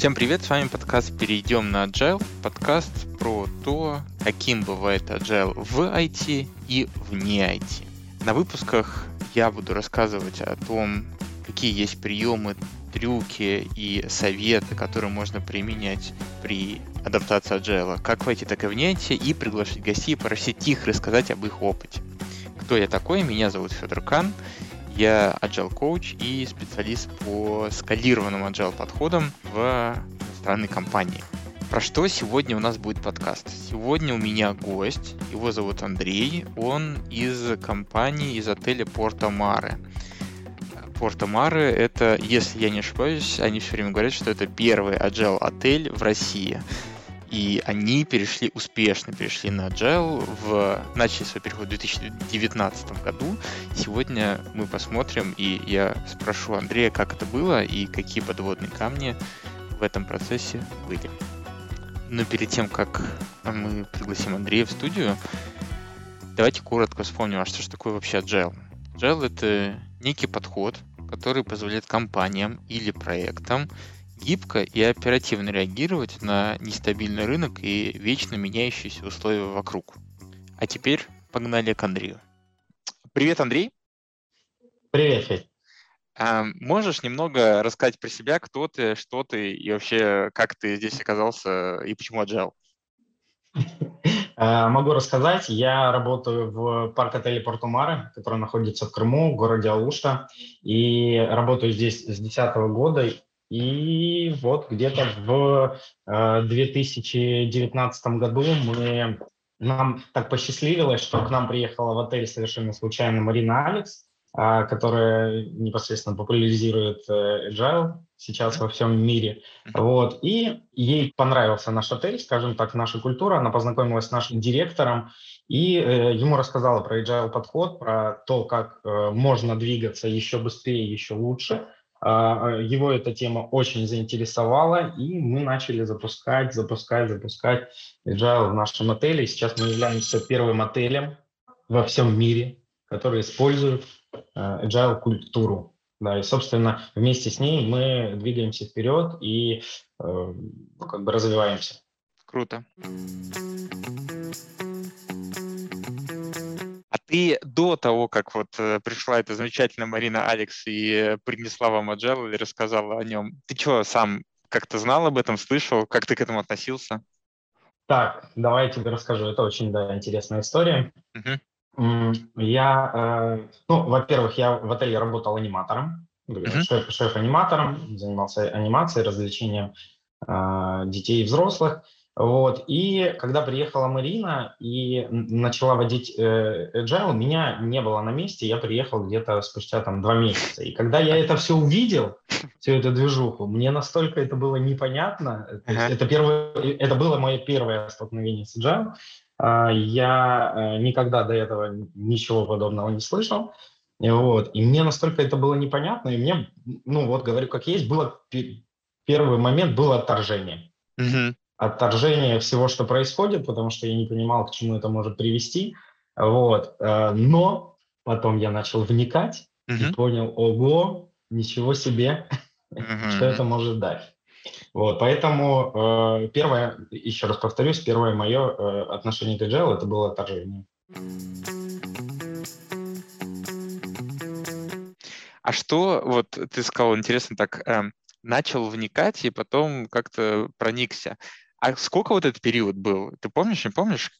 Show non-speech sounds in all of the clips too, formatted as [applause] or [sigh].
Всем привет, с вами подкаст «Перейдем на Agile», подкаст про то, каким бывает Agile в IT и вне IT. На выпусках я буду рассказывать о том, какие есть приемы, трюки и советы, которые можно применять при адаптации Agile, как в IT, так и вне IT, и приглашать гостей, просить их рассказать об их опыте. Кто я такой? Меня зовут Федор Кан. Я agile коуч и специалист по скалированным agile подходам в иностранной компании. Про что сегодня у нас будет подкаст? Сегодня у меня гость, его зовут Андрей, он из компании, из отеля Порто Маре. Порто Маре это, если я не ошибаюсь, они все время говорят, что это первый agile отель в России. И они перешли, успешно перешли на Agile, в, начали свой переход в 2019 году. Сегодня мы посмотрим, и я спрошу Андрея, как это было и какие подводные камни в этом процессе были. Но перед тем, как мы пригласим Андрея в студию, давайте коротко вспомним, а что же такое вообще Agile? Agile — это некий подход, который позволяет компаниям или проектам гибко и оперативно реагировать на нестабильный рынок и вечно меняющиеся условия вокруг. А теперь погнали к Андрею. Привет, Андрей. Привет, Федь. А, можешь немного рассказать про себя, кто ты, что ты и вообще как ты здесь оказался и почему Agile? [laughs] А, могу рассказать. Я работаю в парк-отеле Портумары, который находится в Крыму, в городе Алушта. И работаю здесь с 2010 года и вот где-то в 2019 э, году мы, нам так посчастливилось, что к нам приехала в отель совершенно случайно Марина Алекс, а, которая непосредственно популяризирует э, agile сейчас во всем мире. Вот. И ей понравился наш отель, скажем так, наша культура. Она познакомилась с нашим директором и э, ему рассказала про agile подход, про то, как э, можно двигаться еще быстрее, еще лучше. А, его эта тема очень заинтересовала, и мы начали запускать, запускать, запускать agile в нашем отеле. Сейчас мы являемся первым отелем во всем мире, который использует а, agile культуру. Да, и, собственно, вместе с ней мы двигаемся вперед и э, ну, как бы развиваемся. Круто. Ты до того, как вот э, пришла эта замечательная Марина Алекс и принесла вам Agile или рассказала о нем, ты что, сам как-то знал об этом, слышал, как ты к этому относился? Так, давай я тебе расскажу. Это очень да, интересная история. Uh-huh. Я, э, ну, во-первых, я в отеле работал аниматором, uh-huh. шеф, шеф-аниматором, занимался анимацией, развлечением э, детей и взрослых. Вот. И когда приехала Марина и начала водить э, Agile, меня не было на месте, я приехал где-то спустя там два месяца. И когда я это все увидел, всю эту движуху, мне настолько это было непонятно. Uh-huh. Это, первое, это было мое первое столкновение с Agile. А, я э, никогда до этого ничего подобного не слышал. Вот. И мне настолько это было непонятно, и мне, ну вот говорю, как есть, было первый момент было отторжение. Uh-huh отторжение всего, что происходит, потому что я не понимал, к чему это может привести. Вот. Э, но потом я начал вникать uh-huh. и понял, ого, ничего себе, uh-huh. что это может дать. Вот, поэтому э, первое, еще раз повторюсь, первое мое э, отношение к agile это было отторжение. А что, вот ты сказал, интересно так, э, начал вникать и потом как-то проникся. А сколько вот этот период был? Ты помнишь, не помнишь?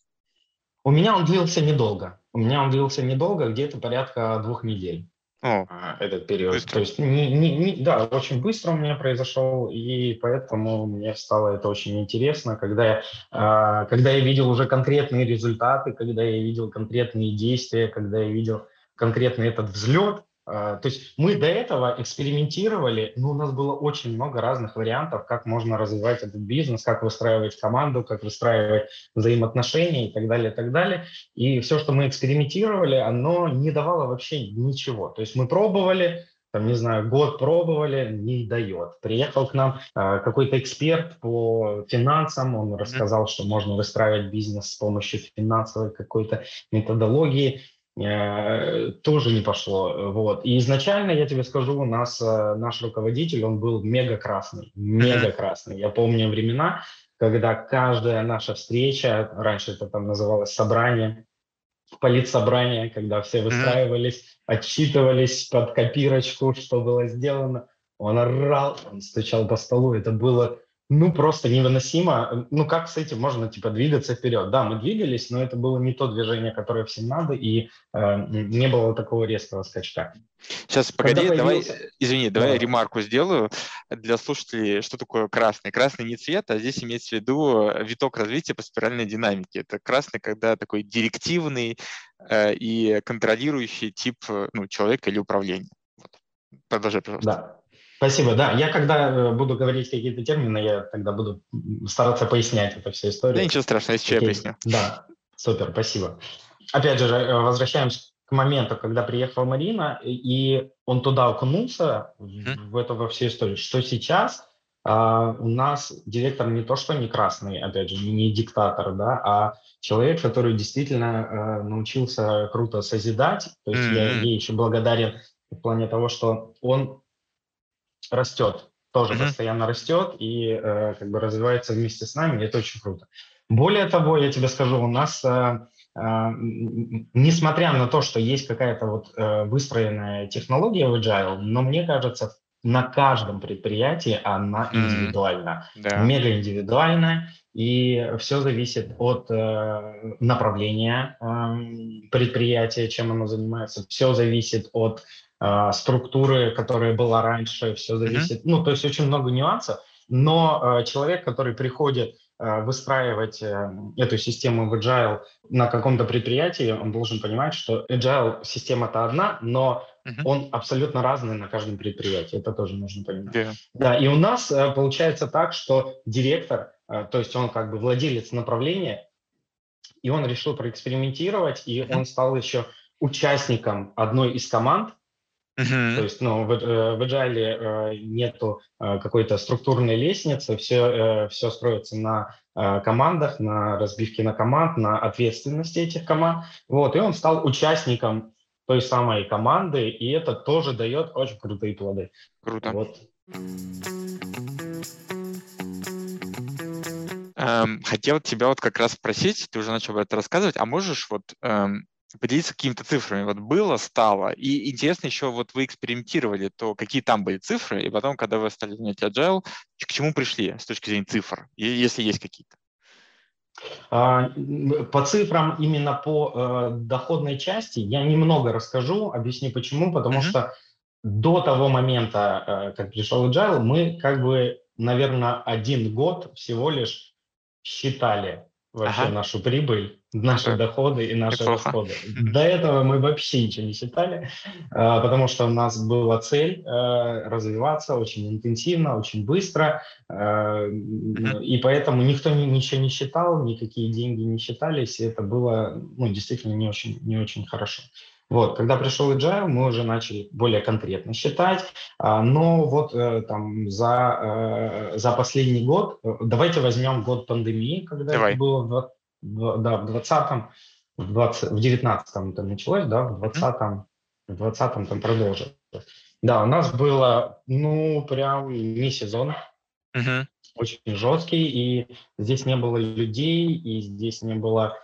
У меня он длился недолго. У меня он длился недолго, где-то порядка двух недель. О, а, этот период. Быстро. То есть, не, не, не, да, очень быстро у меня произошел, и поэтому мне стало это очень интересно, когда я, э, когда я видел уже конкретные результаты, когда я видел конкретные действия, когда я видел конкретный этот взлет, то есть мы до этого экспериментировали, но у нас было очень много разных вариантов, как можно развивать этот бизнес, как выстраивать команду, как выстраивать взаимоотношения и так далее, и так далее. И все, что мы экспериментировали, оно не давало вообще ничего. То есть мы пробовали, там, не знаю, год пробовали, не дает. Приехал к нам э, какой-то эксперт по финансам, он рассказал, что можно выстраивать бизнес с помощью финансовой какой-то методологии. Э, тоже не пошло. Вот. И изначально, я тебе скажу, у нас э, наш руководитель, он был мега красный, мега красный. Я помню времена, когда каждая наша встреча, раньше это там называлось собрание, политсобрание, когда все выстраивались, отчитывались под копирочку, что было сделано. Он орал, он стучал по столу. Это было ну, просто невыносимо. Ну, как с этим можно, типа, двигаться вперед? Да, мы двигались, но это было не то движение, которое всем надо, и э, не было такого резкого скачка. Сейчас, погоди, Когда давай, появился... извини, давай да. ремарку сделаю для слушателей, что такое красный. Красный не цвет, а здесь имеется в виду виток развития по спиральной динамике. Это красный, когда такой директивный э, и контролирующий тип ну, человека или управления. Вот. Продолжай, пожалуйста. Да. Спасибо. Да, я когда э, буду говорить какие-то термины, я тогда буду стараться пояснять эту всю историю. Да ничего страшного, если Какие... я поясню. Да, супер, спасибо. Опять же, э, возвращаемся к моменту, когда приехала Марина, и он туда окунулся, mm-hmm. в эту во всю историю, что сейчас а, у нас директор не то, что не красный, опять же, не диктатор, да, а человек, который действительно а, научился круто созидать. То есть mm-hmm. я ей еще благодарен в плане того, что он растет, тоже mm-hmm. постоянно растет и э, как бы развивается вместе с нами, и это очень круто. Более того, я тебе скажу, у нас, э, э, несмотря на то, что есть какая-то вот э, выстроенная технология в Agile, но мне кажется, на каждом предприятии она индивидуальна, mm-hmm. да. мега индивидуальная, и все зависит от э, направления э, предприятия, чем оно занимается, все зависит от э, структуры, которая была раньше, все зависит, mm-hmm. ну, то есть очень много нюансов, но э, человек, который приходит э, выстраивать э, эту систему в Agile на каком-то предприятии, он должен понимать, что Agile система-то одна, но uh-huh. он абсолютно разный на каждом предприятии. Это тоже нужно понимать. Yeah. Да, и у нас э, получается так, что директор, э, то есть он как бы владелец направления, и он решил проэкспериментировать, и он стал еще участником одной из команд, Uh-huh. То есть, ну, в, э, в Agile э, нету э, какой-то структурной лестницы, все, все строится на командах, на разбивке на команд, на ответственности этих команд. Вот, и он стал участником той самой команды, и это тоже дает очень крутые плоды. Круто. Вот. Эм, хотел тебя вот как раз спросить, ты уже начал об этом рассказывать, а можешь вот эм, поделиться какими-то цифрами. Вот было, стало. И интересно еще, вот вы экспериментировали, то какие там были цифры, и потом, когда вы стали занять agile, к чему пришли с точки зрения цифр, если есть какие-то? А, по цифрам именно по э, доходной части я немного расскажу, объясню почему, потому mm-hmm. что до того момента, э, как пришел Agile, мы как бы, наверное, один год всего лишь считали вообще ага. нашу прибыль, наши ага. доходы и наши Неплохо. расходы. До этого мы вообще ничего не считали, а, потому что у нас была цель э, развиваться очень интенсивно, очень быстро, э, и поэтому никто ничего не считал, никакие деньги не считались, и это было ну, действительно не очень, не очень хорошо. Вот, когда пришел Agile, мы уже начали более конкретно считать, а, но вот э, там за, э, за последний год, э, давайте возьмем год пандемии, когда Давай. это было в, да, в 20-м, в, 20, в 19-м это началось, да, в 20-м, в 20-м там продолжилось. Да, у нас было, ну, прям не сезон, uh-huh. очень жесткий, и здесь не было людей, и здесь не было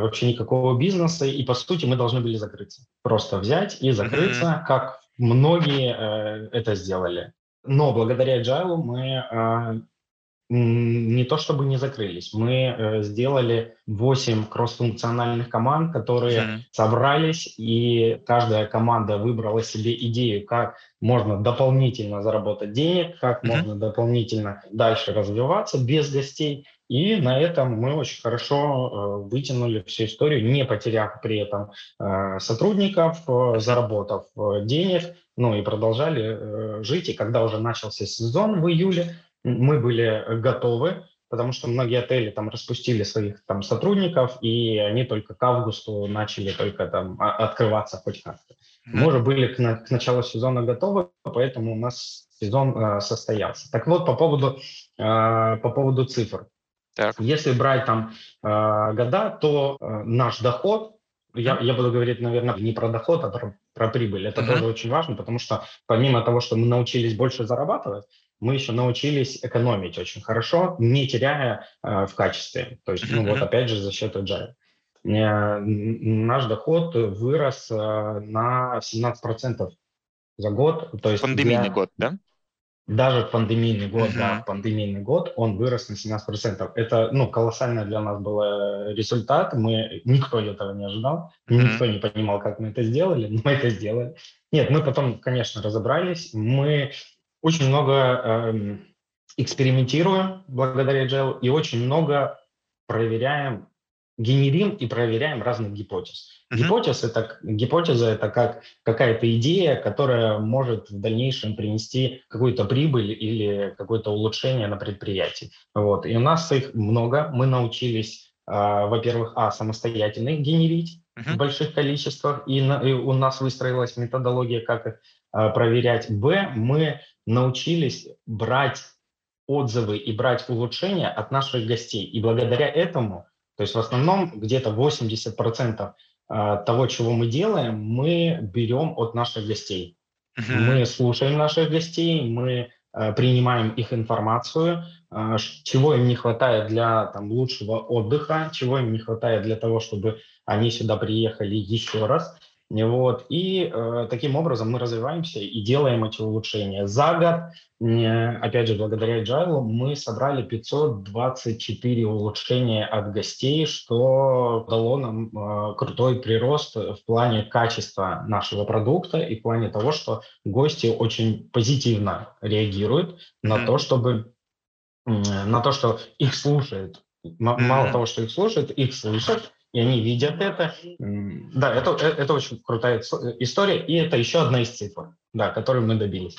вообще никакого бизнеса, и по сути мы должны были закрыться. Просто взять и закрыться, mm-hmm. как многие э, это сделали. Но благодаря Agile мы э, не то чтобы не закрылись, мы э, сделали 8 кроссфункциональных команд, которые mm-hmm. собрались, и каждая команда выбрала себе идею, как можно дополнительно заработать денег, как mm-hmm. можно дополнительно дальше развиваться без гостей. И на этом мы очень хорошо э, вытянули всю историю, не потеряв при этом э, сотрудников, э, заработав денег, ну и продолжали жить. И когда уже начался сезон в июле, мы были готовы, потому что многие отели там распустили своих там сотрудников, и они только к августу начали только там открываться хоть как-то. Мы уже были к, на, к началу сезона готовы, поэтому у нас сезон э, состоялся. Так вот, по поводу, э, по поводу цифр. Так. Если брать там э, года, то э, наш доход я, я буду говорить, наверное, не про доход, а про, про прибыль. Это uh-huh. тоже очень важно, потому что помимо того, что мы научились больше зарабатывать, мы еще научились экономить очень хорошо, не теряя э, в качестве. То есть, ну вот опять же за счет agile. Э, наш доход вырос э, на 17% за год. То есть Пандемийный для... год, да? Даже в пандемийный год, uh-huh. да, в пандемийный год он вырос на 17%. Это, ну, колоссальный для нас был э, результат. Мы, никто этого не ожидал, uh-huh. никто не понимал, как мы это сделали, но мы это сделали. Нет, мы потом, конечно, разобрались. Мы очень много э, экспериментируем благодаря Agile и очень много проверяем генерим и проверяем разных гипотез. Uh-huh. Гипотез это, гипотеза это как какая-то идея, которая может в дальнейшем принести какую-то прибыль или какое-то улучшение на предприятии. Вот. И у нас их много. Мы научились, э, во-первых, а, самостоятельно их генерить uh-huh. в больших количествах, и, на, и у нас выстроилась методология, как их э, проверять. Б, мы научились брать отзывы и брать улучшения от наших гостей. И благодаря этому то есть в основном где-то 80% а, того, чего мы делаем, мы берем от наших гостей. Uh-huh. Мы слушаем наших гостей, мы а, принимаем их информацию, а, чего им не хватает для там, лучшего отдыха, чего им не хватает для того, чтобы они сюда приехали еще раз. Вот. И э, таким образом мы развиваемся и делаем эти улучшения. За год, э, опять же, благодаря Agile, мы собрали 524 улучшения от гостей, что дало нам э, крутой прирост в плане качества нашего продукта и в плане того, что гости очень позитивно реагируют mm-hmm. на то, чтобы на то, что их слушают. Мало mm-hmm. того, что их слушают, их слышат, и они видят это. Да, это, э, это очень крутая история, и это еще одна из цифр, да, которую мы добились.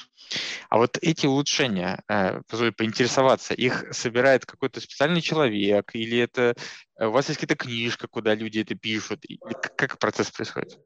А вот эти улучшения, э, позволь поинтересоваться, их собирает какой-то специальный человек, или это э, у вас есть какая-то книжка, куда люди это пишут? Как процесс происходит?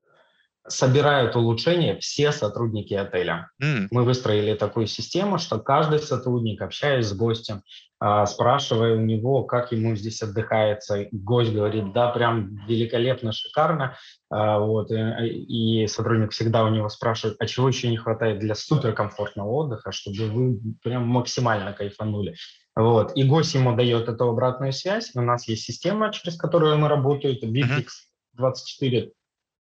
Собирают улучшения все сотрудники отеля. Mm. Мы выстроили такую систему, что каждый сотрудник, общаясь с гостем, а, спрашивая у него, как ему здесь отдыхается, гость говорит, да, прям великолепно, шикарно, а, вот, э, и сотрудник всегда у него спрашивает, а чего еще не хватает для суперкомфортного отдыха, чтобы вы прям максимально кайфанули. Вот. И гость ему дает эту обратную связь. У нас есть система, через которую мы работаем, Vipix 24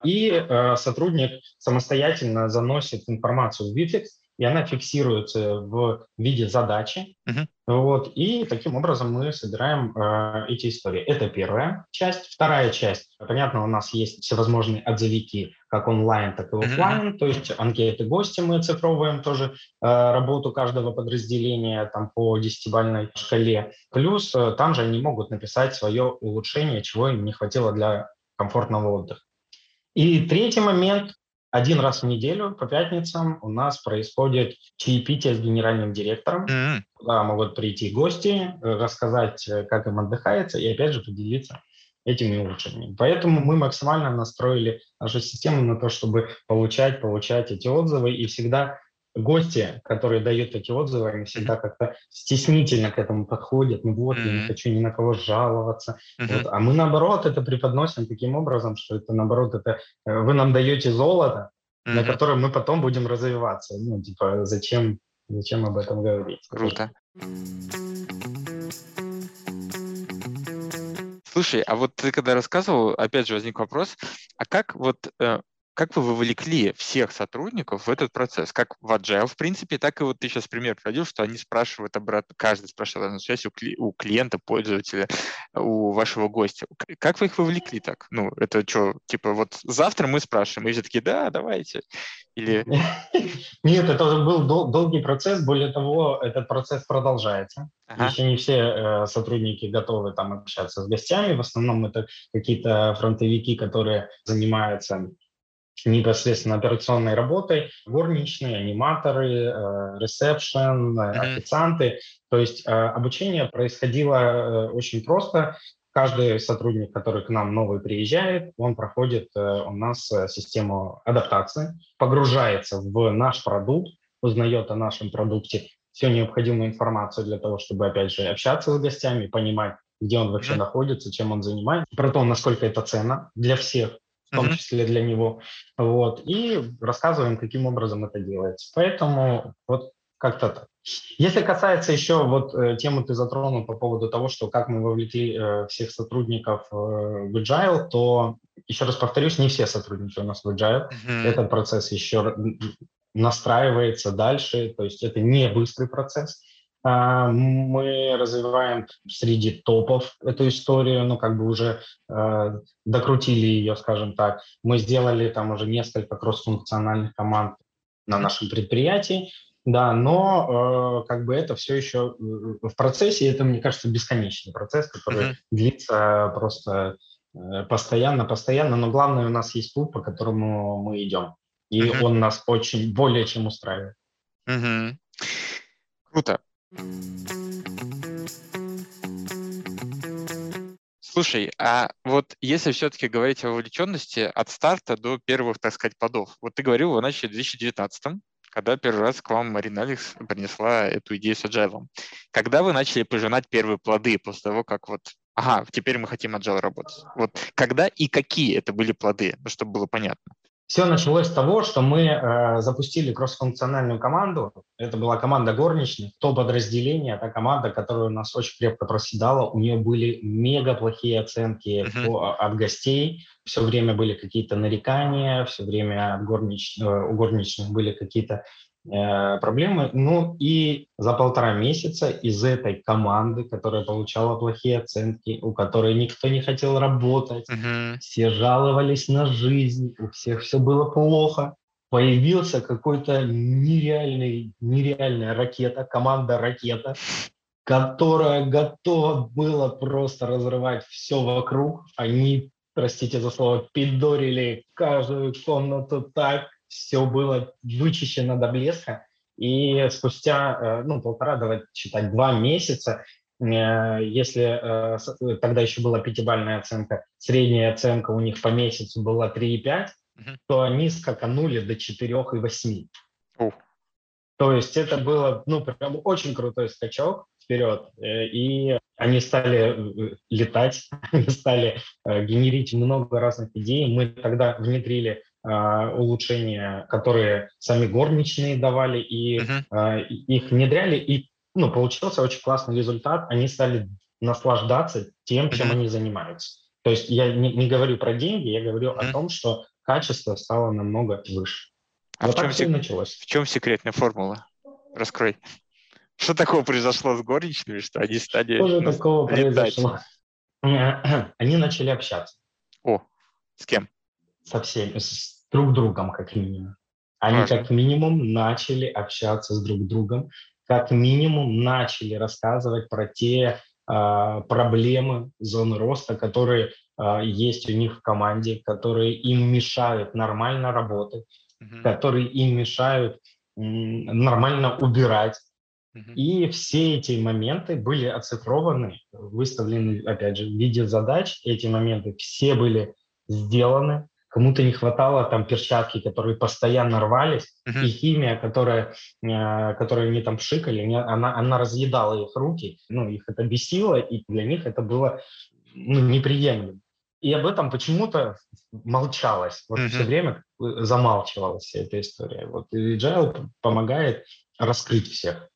и э, сотрудник самостоятельно заносит информацию в Vitex, и она фиксируется в виде задачи. Uh-huh. Вот, и таким образом мы собираем э, эти истории. Это первая часть. Вторая часть. Понятно, у нас есть всевозможные отзывики, как онлайн, так и офлайн. Uh-huh. То есть анкеты гостя мы оцифровываем тоже э, работу каждого подразделения там, по десятибальной шкале. Плюс э, там же они могут написать свое улучшение, чего им не хватило для комфортного отдыха. И третий момент. Один раз в неделю по пятницам у нас происходит чаепитие с генеральным директором. Mm-hmm. Куда могут прийти гости, э, рассказать, э, как им отдыхается, и опять же поделиться этими улучшениями. Поэтому мы максимально настроили нашу систему на то, чтобы получать, получать эти отзывы и всегда гости, которые дают эти отзывы, они всегда как-то стеснительно к этому подходят. Ну вот, я не хочу ни на кого жаловаться. Вот. А мы наоборот это преподносим таким образом, что это наоборот это э, вы нам даете золото, на котором мы потом будем развиваться. Ну типа зачем зачем об этом говорить? Круто. Слушай, а вот ты когда рассказывал, опять же возник вопрос, а как вот э, как вы вовлекли всех сотрудников в этот процесс? Как в Agile, в принципе, так и вот ты сейчас пример приводил, что они спрашивают обратно, каждый спрашивает обратную связь у, кли, у клиента, пользователя, у вашего гостя. Как вы их вовлекли так? Ну, это что, типа вот завтра мы спрашиваем, и все таки да, давайте. Или... [laughs] Нет, это был дол- долгий процесс. Более того, этот процесс продолжается. Ага. Еще не все э, сотрудники готовы там общаться с гостями. В основном это какие-то фронтовики, которые занимаются непосредственно операционной работой, горничные, аниматоры, э, ресепшн, mm-hmm. официанты. То есть э, обучение происходило очень просто. Каждый сотрудник, который к нам новый приезжает, он проходит у нас систему адаптации, погружается в наш продукт, узнает о нашем продукте всю необходимую информацию для того, чтобы, опять же, общаться с гостями, понимать, где он вообще mm-hmm. находится, чем он занимается, про то, насколько это ценно для всех в том числе для него, вот, и рассказываем, каким образом это делается. Поэтому вот как-то так. Если касается еще, вот э, тему ты затронул по поводу того, что как мы вовлекли э, всех сотрудников э, в Agile, то еще раз повторюсь, не все сотрудники у нас в Agile. Mm-hmm. Этот процесс еще настраивается дальше, то есть это не быстрый процесс. А, мы развиваем среди топов эту историю, ну, как бы уже э, докрутили ее, скажем так. Мы сделали там уже несколько кроссфункциональных команд на нашем предприятии, да, но э, как бы это все еще в процессе, это, мне кажется, бесконечный процесс, который mm-hmm. длится просто э, постоянно, постоянно, но главное, у нас есть путь, по которому мы идем, и mm-hmm. он нас очень более чем устраивает. Mm-hmm. Круто. Слушай, а вот если все-таки говорить о вовлеченности от старта до первых, так сказать, подов, вот ты говорил, вы начали в 2019 когда первый раз к вам Марина Алекс принесла эту идею с agile. Когда вы начали пожинать первые плоды после того, как вот, ага, теперь мы хотим agile работать? Вот когда и какие это были плоды, чтобы было понятно? Все началось с того, что мы э, запустили кроссфункциональную команду. Это была команда горничных, то подразделение, та команда, которая у нас очень крепко проседала. У нее были мега плохие оценки uh-huh. по, от гостей. Все время были какие-то нарекания, все время от горнич, э, у горничных были какие-то проблемы. Ну и за полтора месяца из этой команды, которая получала плохие оценки, у которой никто не хотел работать, uh-huh. все жаловались на жизнь, у всех все было плохо, появился какой-то нереальный, нереальная ракета, команда ракета, которая готова была просто разрывать все вокруг. Они, простите за слово, пидорили каждую комнату так, все было вычищено до блеска, и спустя э, ну, полтора, давайте считать, два месяца, э, если э, тогда еще была пятибальная оценка, средняя оценка у них по месяцу была 3,5, угу. то они скаканули до 4,8. Ух. То есть это было ну, прям очень крутой скачок вперед. И они стали летать, [laughs] стали генерить много разных идей. Мы тогда внедрили улучшения, которые сами горничные давали, и uh-huh. их внедряли, и ну, получился очень классный результат. Они стали наслаждаться тем, чем uh-huh. они занимаются. То есть я не, не говорю про деньги, я говорю uh-huh. о том, что качество стало намного выше. А вот в чем, сек... началось. в чем секретная формула? Раскрой. [laughs] Что такого произошло с горничными, что они стали... Что же ну, такого летать? произошло? [clears throat] Они начали общаться. О, с кем? Со всеми, с друг другом как минимум. Они как минимум начали общаться с друг другом, как минимум начали рассказывать про те э, проблемы зоны роста, которые э, есть у них в команде, которые им мешают нормально работать, угу. которые им мешают э, нормально убирать. Угу. И все эти моменты были оцифрованы, выставлены, опять же, в виде задач. Эти моменты все были сделаны, кому-то не хватало там перчатки, которые постоянно рвались, uh-huh. и химия, которая, э, которую они там пшикали, она, она разъедала их руки, ну, их это бесило, и для них это было ну, неприемлемо. И об этом почему-то молчалось, вот uh-huh. все время замалчивалась вся эта история. Вот и Agile помогает раскрыть всех,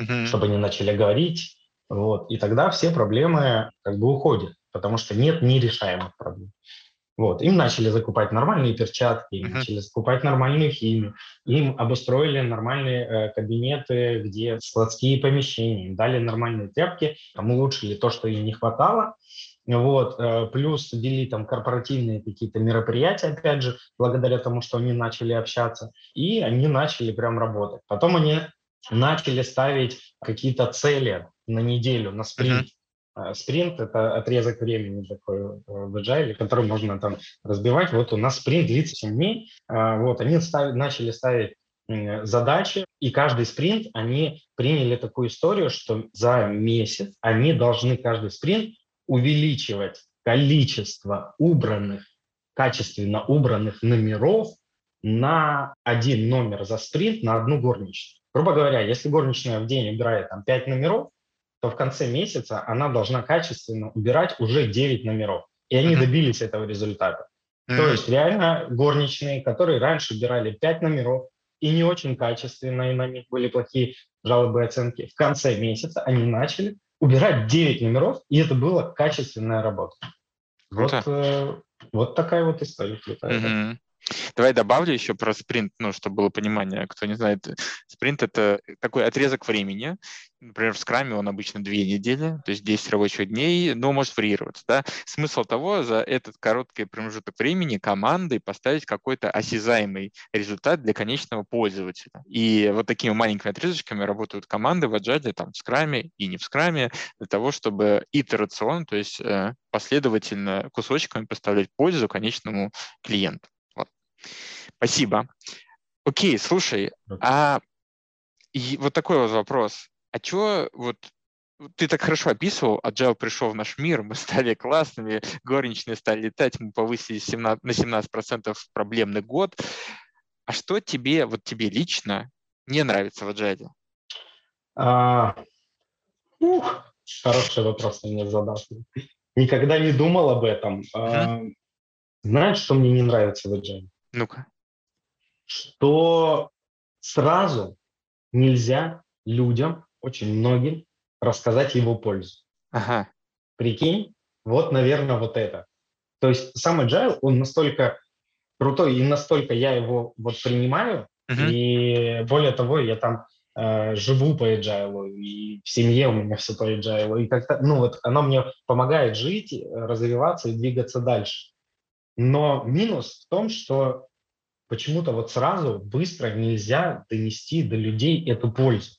uh-huh. чтобы они начали говорить, вот, и тогда все проблемы как бы уходят, потому что нет нерешаемых проблем. Вот. Им начали закупать нормальные перчатки, им uh-huh. начали закупать нормальную химию, им обустроили нормальные э, кабинеты, где складские помещения, им дали нормальные тряпки, там улучшили то, что им не хватало. Вот, э, плюс ввели там корпоративные какие-то мероприятия, опять же, благодаря тому, что они начали общаться, и они начали прям работать. Потом они начали ставить какие-то цели на неделю, на спринт. Uh-huh. А, спринт – это отрезок времени такой э, в Agile, который можно там разбивать. Вот у нас спринт длится 7 дней. А, вот они ставят, начали ставить задачи, и каждый спринт они приняли такую историю, что за месяц они должны каждый спринт увеличивать количество убранных, качественно убранных номеров на один номер за спринт на одну горничную. Грубо говоря, если горничная в день убирает там 5 номеров, то в конце месяца она должна качественно убирать уже 9 номеров. И они добились этого результата. Mm-hmm. То есть реально горничные, которые раньше убирали 5 номеров, и не очень качественно, и на них были плохие жалобы и оценки. В конце месяца они начали убирать 9 номеров, и это была качественная работа. Вот, э, вот такая вот история. Mm-hmm. Давай добавлю еще про спринт, ну, чтобы было понимание. Кто не знает, спринт — это такой отрезок времени. Например, в скраме он обычно две недели, то есть 10 рабочих дней, но может варьироваться. Да? Смысл того, за этот короткий промежуток времени командой поставить какой-то осязаемый результат для конечного пользователя. И вот такими маленькими отрезочками работают команды в Agile, там, в скраме и не в скраме, для того, чтобы итерационно, то есть э, последовательно кусочками поставлять пользу конечному клиенту. Спасибо. Окей, слушай, а и вот такой вот вопрос. А что вот ты так хорошо описывал, Agile пришел в наш мир, мы стали классными, горничные стали летать, мы повысили 17, на 17% проблемный год. А что тебе, вот тебе лично не нравится в Agile? А, ух, хороший вопрос ты мне задал. Никогда не думал об этом. Uh-huh. А, знаешь, что мне не нравится в Agile? Ну-ка. Что сразу нельзя людям, очень многим, рассказать его пользу. Ага. Прикинь, вот, наверное, вот это. То есть сам agile, он настолько крутой, и настолько я его вот принимаю, uh-huh. и более того, я там э, живу по agile, и в семье у меня все по agile, и как-то, ну вот оно мне помогает жить, развиваться и двигаться дальше. Но минус в том, что почему-то вот сразу быстро нельзя донести до людей эту пользу.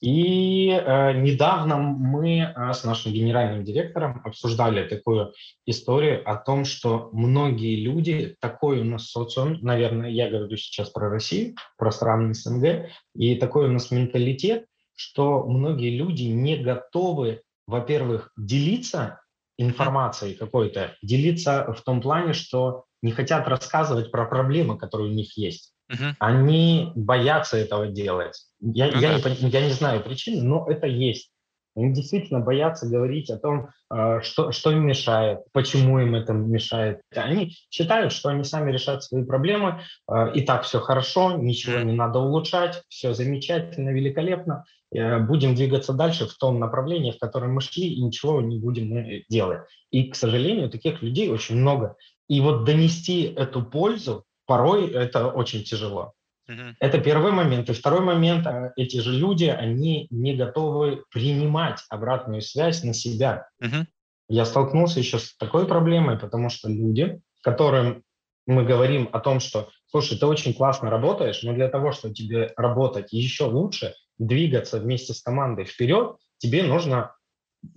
И э, недавно мы э, с нашим генеральным директором обсуждали такую историю о том, что многие люди, такой у нас социум, наверное, я говорю сейчас про Россию, про страны СНГ, и такой у нас менталитет, что многие люди не готовы, во-первых, делиться информацией какой-то, делиться в том плане, что не хотят рассказывать про проблемы, которые у них есть. Uh-huh. Они боятся этого делать. Я, uh-huh. я, не, я не знаю причин, но это есть. Они действительно боятся говорить о том, э, что, что им мешает, почему им это мешает. Они считают, что они сами решают свои проблемы, э, и так все хорошо, ничего не надо улучшать, все замечательно, великолепно. Э, будем двигаться дальше в том направлении, в котором мы шли, и ничего не будем делать. И, к сожалению, таких людей очень много. И вот донести эту пользу порой это очень тяжело. Это первый момент. И второй момент, э, эти же люди, они не готовы принимать обратную связь на себя. Uh-huh. Я столкнулся еще с такой проблемой, потому что люди, которым мы говорим о том, что, слушай, ты очень классно работаешь, но для того, чтобы тебе работать еще лучше, двигаться вместе с командой вперед, тебе нужно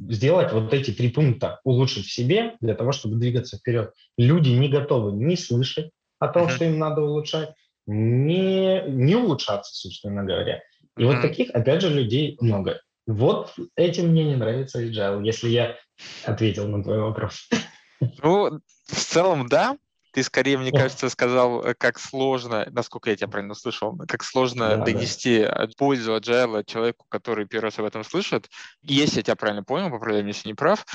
сделать вот эти три пункта, улучшить в себе для того, чтобы двигаться вперед. Люди не готовы не слышать о том, uh-huh. что им надо улучшать, не, не улучшаться, собственно говоря. И uh-huh. вот таких, опять же, людей много. Вот этим мне не нравится agile, если я ответил на твой вопрос. Ну, в целом, да. Ты скорее, мне кажется, сказал, э, как сложно, насколько я тебя правильно слышал, как сложно да, донести да. пользу agile человеку, который первый раз об этом слышит. И если я тебя правильно понял, поправляй если не прав,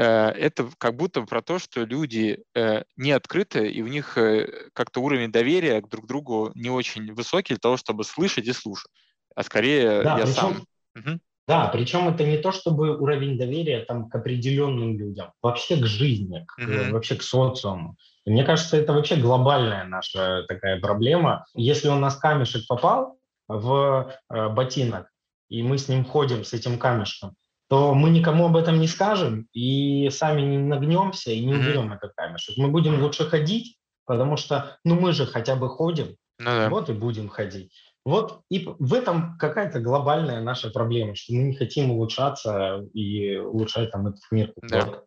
это как будто про то, что люди э, не открыты, и у них как-то уровень доверия к друг другу не очень высокий для того, чтобы слышать и слушать. А скорее да, я причем, сам. Угу. Да, причем это не то, чтобы уровень доверия там, к определенным людям, вообще к жизни, к, mm-hmm. вообще к социуму. И мне кажется, это вообще глобальная наша такая проблема. Если у нас камешек попал в э, ботинок, и мы с ним ходим, с этим камешком, то мы никому об этом не скажем и сами не нагнемся и не уберем mm-hmm. этот камешек. Мы будем лучше ходить, потому что, ну, мы же хотя бы ходим, ну, да. вот и будем ходить. Вот и в этом какая-то глобальная наша проблема, что мы не хотим улучшаться и улучшать там этот мир. Да.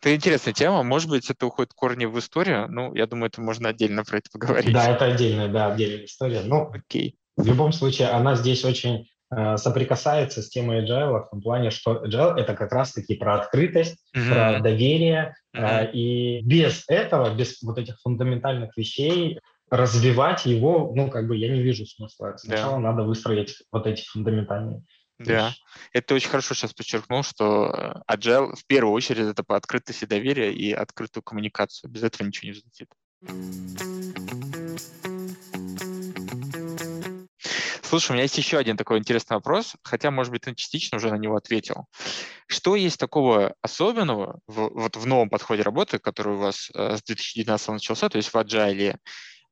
Это интересная тема. Может быть, это уходит корни в историю. Ну, я думаю, это можно отдельно про это поговорить. Да, это отдельная, да, отдельная история. Ну, окей. В любом случае, она здесь очень соприкасается с темой agile в том плане, что agile это как раз-таки про открытость, mm-hmm. про доверие. Mm-hmm. Э, и без этого, без вот этих фундаментальных вещей развивать его, ну, как бы я не вижу смысла. Сначала yeah. надо выстроить вот эти фундаментальные Да, это очень хорошо сейчас подчеркнул, что э, Agile в первую очередь это по открытости доверия и открытую коммуникацию. Без этого ничего не взлетит. Слушай, у меня есть еще один такой интересный вопрос, хотя, может быть, ты частично уже на него ответил. Что есть такого особенного в, вот в новом подходе работы, который у вас э, с 2019 начался, то есть в Agile,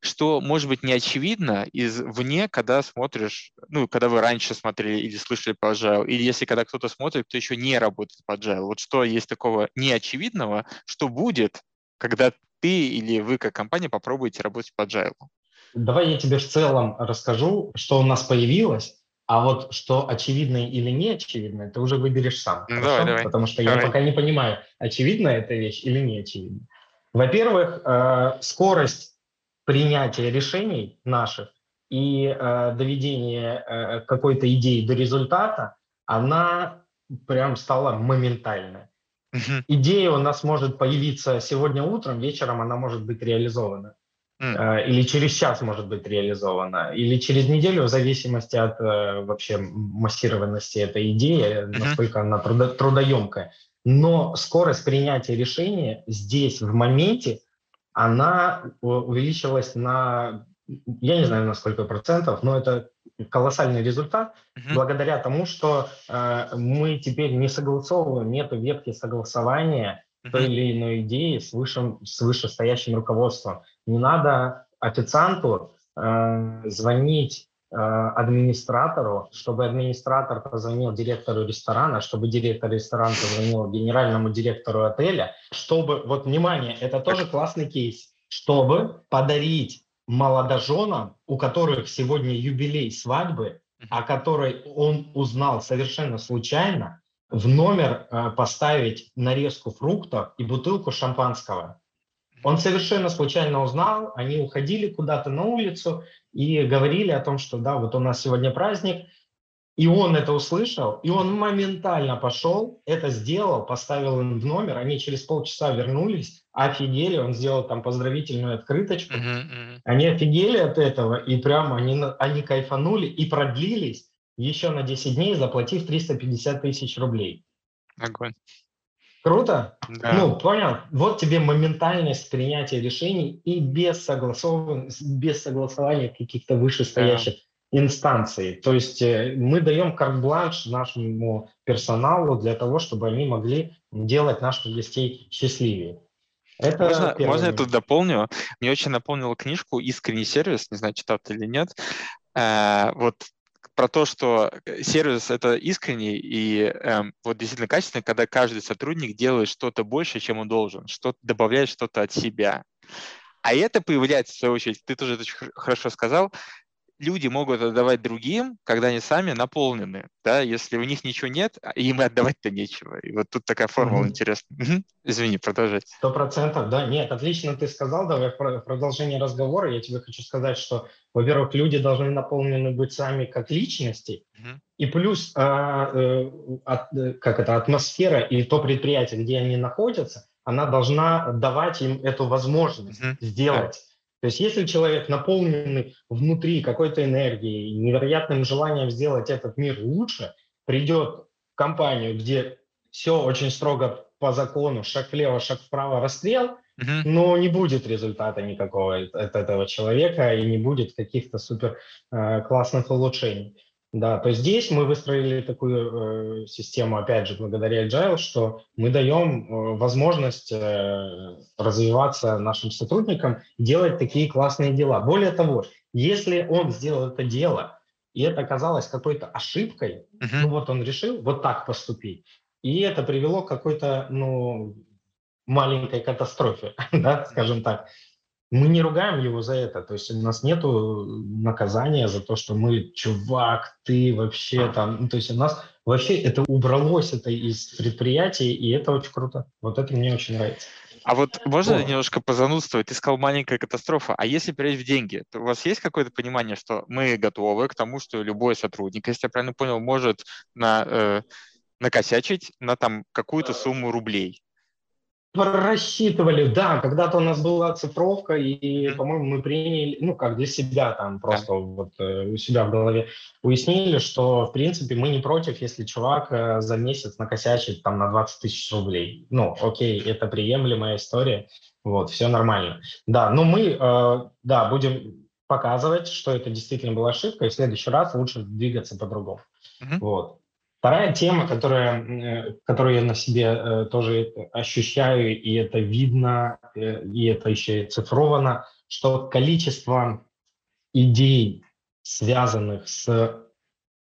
что, может быть, не очевидно извне, когда смотришь, ну, когда вы раньше смотрели или слышали по Agile, или если когда кто-то смотрит, кто еще не работает по Agile. Вот что есть такого неочевидного, что будет, когда ты или вы как компания попробуете работать по Agile? Давай я тебе в целом расскажу, что у нас появилось, а вот что очевидно или не очевидно, ты уже выберешь сам. Ну, давай, давай. Потому что давай. я пока не понимаю, очевидна эта вещь или не очевидна. Во-первых, э, скорость принятия решений наших и э, доведения э, какой-то идеи до результата, она прям стала моментальной. Идея у нас может появиться сегодня утром, вечером она может быть реализована. Mm. Или через час может быть реализована, или через неделю, в зависимости от э, вообще массированности этой идеи, mm-hmm. насколько она трудо- трудоемкая. Но скорость принятия решения здесь, в моменте, она увеличилась на, я не знаю на сколько процентов, но это колоссальный результат, mm-hmm. благодаря тому, что э, мы теперь не согласовываем, нет ветки согласования mm-hmm. той или иной идеи с, высшим, с вышестоящим руководством. Не надо официанту э, звонить э, администратору, чтобы администратор позвонил директору ресторана, чтобы директор ресторана позвонил генеральному директору отеля, чтобы, вот внимание, это тоже классный кейс, чтобы подарить молодоженам, у которых сегодня юбилей свадьбы, о которой он узнал совершенно случайно, в номер э, поставить нарезку фруктов и бутылку шампанского. Он совершенно случайно узнал, они уходили куда-то на улицу и говорили о том, что да, вот у нас сегодня праздник, и он это услышал, и он моментально пошел, это сделал, поставил им в номер, они через полчаса вернулись, офигели, он сделал там поздравительную открыточку, uh-huh, uh-huh. они офигели от этого, и прямо они, они кайфанули и продлились, еще на 10 дней, заплатив 350 тысяч рублей. Огонь. Круто? Да. Ну, понял. Вот тебе моментальность принятия решений и без, согласован... без согласования каких-то вышестоящих да. инстанций. То есть э, мы даем карт-бланш нашему персоналу для того, чтобы они могли делать наших гостей счастливее. Это можно, можно я тут дополню? Мне очень напомнила книжку «Искренний сервис», не знаю, читал ты или нет. Э, вот про то, что э, сервис это искренний и эм, вот действительно качественный, когда каждый сотрудник делает что-то больше, чем он должен, что добавляет что-то от себя. А это появляется, в свою очередь, ты тоже это очень хорошо сказал, люди могут отдавать другим, когда они сами наполнены. Да? Если у них ничего нет, а им и отдавать-то нечего. И вот тут такая формула mm-hmm. интересная. Извини, продолжать. Сто процентов, да. Нет, отлично ты сказал. Давай в продолжение разговора я тебе хочу сказать, что, во-первых, люди должны наполнены быть сами как личности, mm-hmm. и плюс а, э, от, э, как это, атмосфера и то предприятие, где они находятся, она должна давать им эту возможность mm-hmm. сделать то есть если человек наполненный внутри какой-то энергией, невероятным желанием сделать этот мир лучше, придет в компанию, где все очень строго по закону, шаг влево, шаг вправо, расстрел, uh-huh. но не будет результата никакого от этого человека и не будет каких-то супер э, классных улучшений. Да, то есть здесь мы выстроили такую э, систему, опять же, благодаря Agile, что мы даем э, возможность э, развиваться нашим сотрудникам, делать такие классные дела. Более того, если он сделал это дело, и это оказалось какой-то ошибкой, uh-huh. ну вот он решил вот так поступить, и это привело к какой-то, ну, маленькой катастрофе, [laughs] да, скажем так, мы не ругаем его за это, то есть у нас нет наказания за то, что мы, чувак, ты вообще там, ну, то есть у нас вообще это убралось это из предприятий, и это очень круто. Вот это мне очень нравится. А вот можно вот. немножко позанудствовать? Ты сказал маленькая катастрофа. А если перейти в деньги, то у вас есть какое-то понимание, что мы готовы к тому, что любой сотрудник, если я правильно понял, может на, э, накосячить на там какую-то сумму рублей? Просчитывали, да, когда-то у нас была цифровка, и, по-моему, мы приняли, ну, как для себя там просто yeah. вот э, у себя в голове уяснили, что, в принципе, мы не против, если чувак э, за месяц накосячит там на 20 тысяч рублей. Ну, окей, это приемлемая история, вот, все нормально. Да, но мы, э, да, будем показывать, что это действительно была ошибка, и в следующий раз лучше двигаться по-другому. Mm-hmm. Вот. Вторая тема, которая, э, которую я на себе э, тоже ощущаю, и это видно, э, и это еще и цифровано, что количество идей, связанных с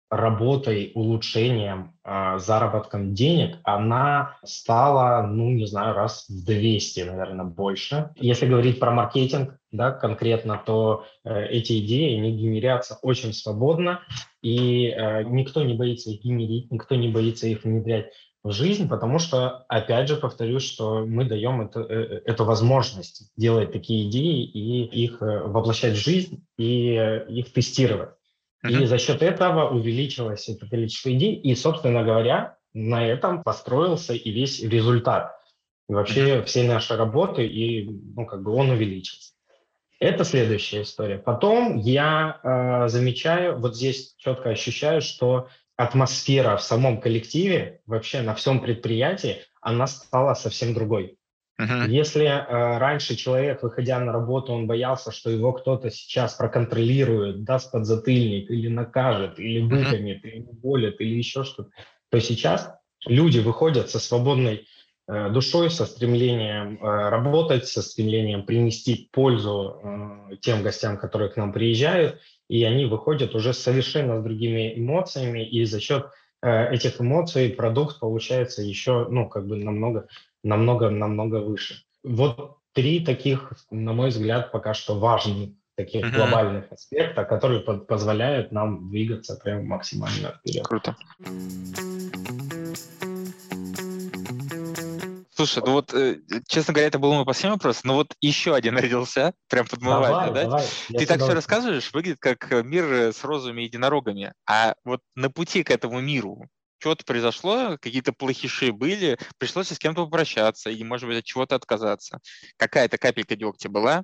работой, улучшением, а, заработком денег, она стала, ну, не знаю, раз в 200, наверное, больше. Если говорить про маркетинг, да, конкретно, то э, эти идеи, они генерятся очень свободно, и э, никто не боится их генерить, никто не боится их внедрять в жизнь, потому что, опять же, повторюсь, что мы даем это, э, эту возможность делать такие идеи и их э, воплощать в жизнь и э, их тестировать. И за счет этого увеличилось это количество идей. И, собственно говоря, на этом построился и весь результат. И вообще всей нашей работы, и ну, как бы он увеличился. Это следующая история. Потом я э, замечаю, вот здесь четко ощущаю, что атмосфера в самом коллективе, вообще на всем предприятии, она стала совсем другой. Uh-huh. Если э, раньше человек, выходя на работу, он боялся, что его кто-то сейчас проконтролирует, даст подзатыльник или накажет, или выкинет, uh-huh. или уволит, или еще что-то, то сейчас люди выходят со свободной э, душой, со стремлением э, работать, со стремлением принести пользу э, тем гостям, которые к нам приезжают, и они выходят уже совершенно с другими эмоциями, и за счет э, этих эмоций продукт получается еще, ну, как бы намного намного-намного выше. Вот три таких, на мой взгляд, пока что важных таких mm-hmm. глобальных аспекта, которые по- позволяют нам двигаться прям максимально вперед. Круто. Слушай, ну вот, э, честно говоря, это был мой последний вопрос, но вот еще один родился, прям подмывает, да? Давай, Ты так все рассказываешь, выглядит как мир с розовыми единорогами, а вот на пути к этому миру что-то произошло, какие-то плохиши были, пришлось с кем-то попрощаться и, может быть, от чего-то отказаться. Какая-то капелька дегтя была?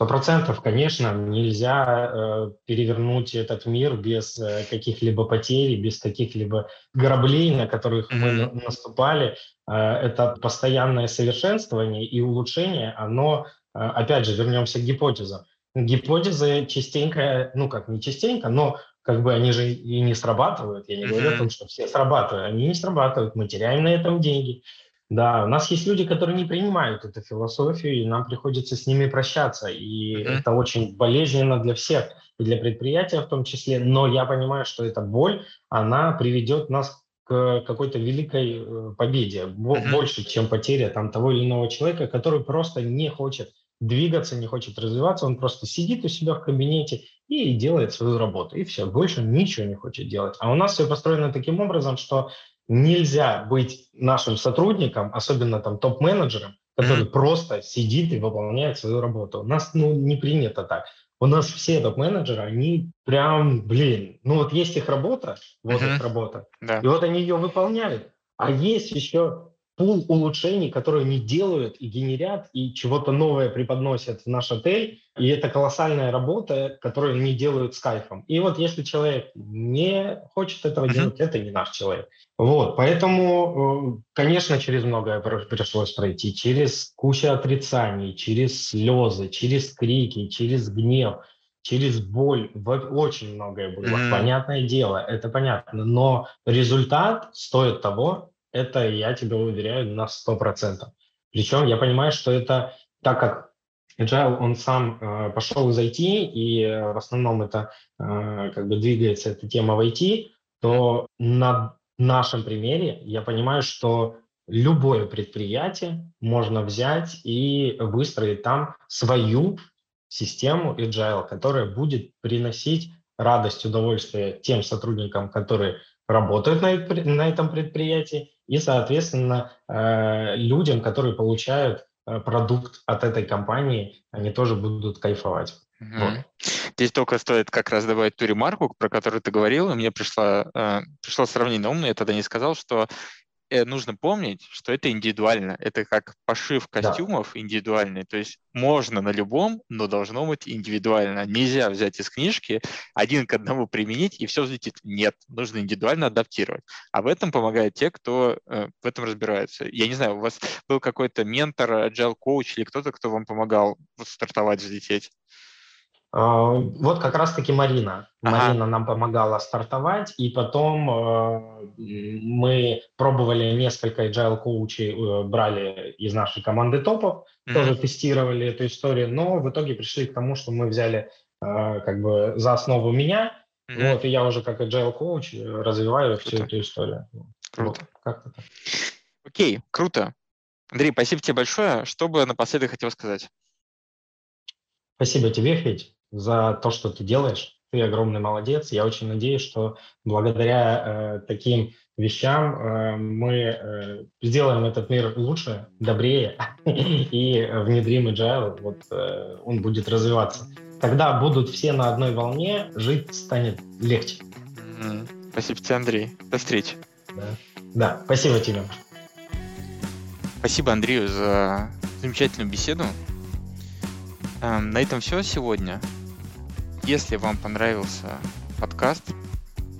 Сто процентов, конечно, нельзя э, перевернуть этот мир без э, каких-либо потерь, без каких-либо граблей, на которых mm-hmm. мы наступали. Э, это постоянное совершенствование и улучшение, оно, э, опять же, вернемся к гипотезам. Гипотезы частенько, ну как не частенько, но как бы они же и не срабатывают. Я не говорю о том, что все срабатывают. Они не срабатывают, мы теряем на этом деньги. Да, у нас есть люди, которые не принимают эту философию, и нам приходится с ними прощаться. И mm-hmm. это очень болезненно для всех, и для предприятия в том числе. Но я понимаю, что эта боль, она приведет нас к какой-то великой э, победе, mm-hmm. больше, чем потеря там того или иного человека, который просто не хочет двигаться, не хочет развиваться, он просто сидит у себя в кабинете и делает свою работу, и все, больше ничего не хочет делать. А у нас все построено таким образом, что нельзя быть нашим сотрудником, особенно там топ-менеджером, который mm-hmm. просто сидит и выполняет свою работу. У нас ну, не принято так. У нас все топ-менеджеры, они прям, блин, ну вот есть их работа, вот mm-hmm. их работа, да. и вот они ее выполняют. А есть еще пул улучшений, которые они делают и генерят, и чего-то новое преподносят в наш отель. И это колоссальная работа, которую они делают с кайфом. И вот если человек не хочет этого uh-huh. делать, это не наш человек. Вот, поэтому, э, конечно, через многое пришлось пройти. Через кучу отрицаний, через слезы, через крики, через гнев, через боль. Очень многое было. Mm-hmm. Понятное дело, это понятно. Но результат стоит того, это я тебе уверяю на 100%. Причем я понимаю, что это так как Agile, он сам э, пошел из IT, и э, в основном это э, как бы двигается эта тема в IT, то на нашем примере я понимаю, что любое предприятие можно взять и выстроить там свою систему Agile, которая будет приносить радость, удовольствие тем сотрудникам, которые работают на, на этом предприятии, и, соответственно, э, людям, которые получают э, продукт от этой компании, они тоже будут кайфовать. Угу. Вот. Здесь только стоит как раз добавить ту ремарку, про которую ты говорил, и мне пришло, э, пришло сравнение на ум, но я тогда не сказал, что нужно помнить, что это индивидуально. Это как пошив костюмов да. индивидуальный. То есть можно на любом, но должно быть индивидуально. Нельзя взять из книжки один к одному применить и все взлетит. Нет, нужно индивидуально адаптировать. А в этом помогают те, кто э, в этом разбирается. Я не знаю, у вас был какой-то ментор, agile коуч или кто-то, кто вам помогал стартовать, взлететь? А, вот как раз-таки Марина. Ага. Марина нам помогала стартовать, и потом э, мы пробовали несколько agile коучей, э, брали из нашей команды топов, mm-hmm. тоже тестировали эту историю, но в итоге пришли к тому, что мы взяли э, как бы за основу меня, mm-hmm. вот, и я уже как agile коуч развиваю круто. всю эту историю. Круто. Вот, как-то так. Окей, круто. Андрей, спасибо тебе большое. Что бы напоследок хотел сказать? Спасибо тебе, Федь за то, что ты делаешь. Ты огромный молодец. Я очень надеюсь, что благодаря э, таким вещам э, мы э, сделаем этот мир лучше, добрее [laughs] и внедрим agile. Вот э, он будет развиваться. Тогда будут все на одной волне, жить станет легче. Спасибо тебе, Андрей. До встречи. Да, да спасибо тебе. Спасибо Андрею за замечательную беседу. Эм, на этом все сегодня. Если вам понравился подкаст,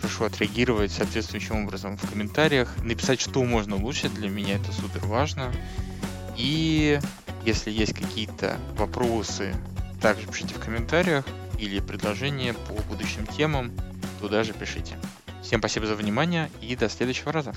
прошу отреагировать соответствующим образом в комментариях, написать, что можно улучшить, для меня это супер важно. И если есть какие-то вопросы, также пишите в комментариях или предложения по будущим темам, туда же пишите. Всем спасибо за внимание и до следующего раза.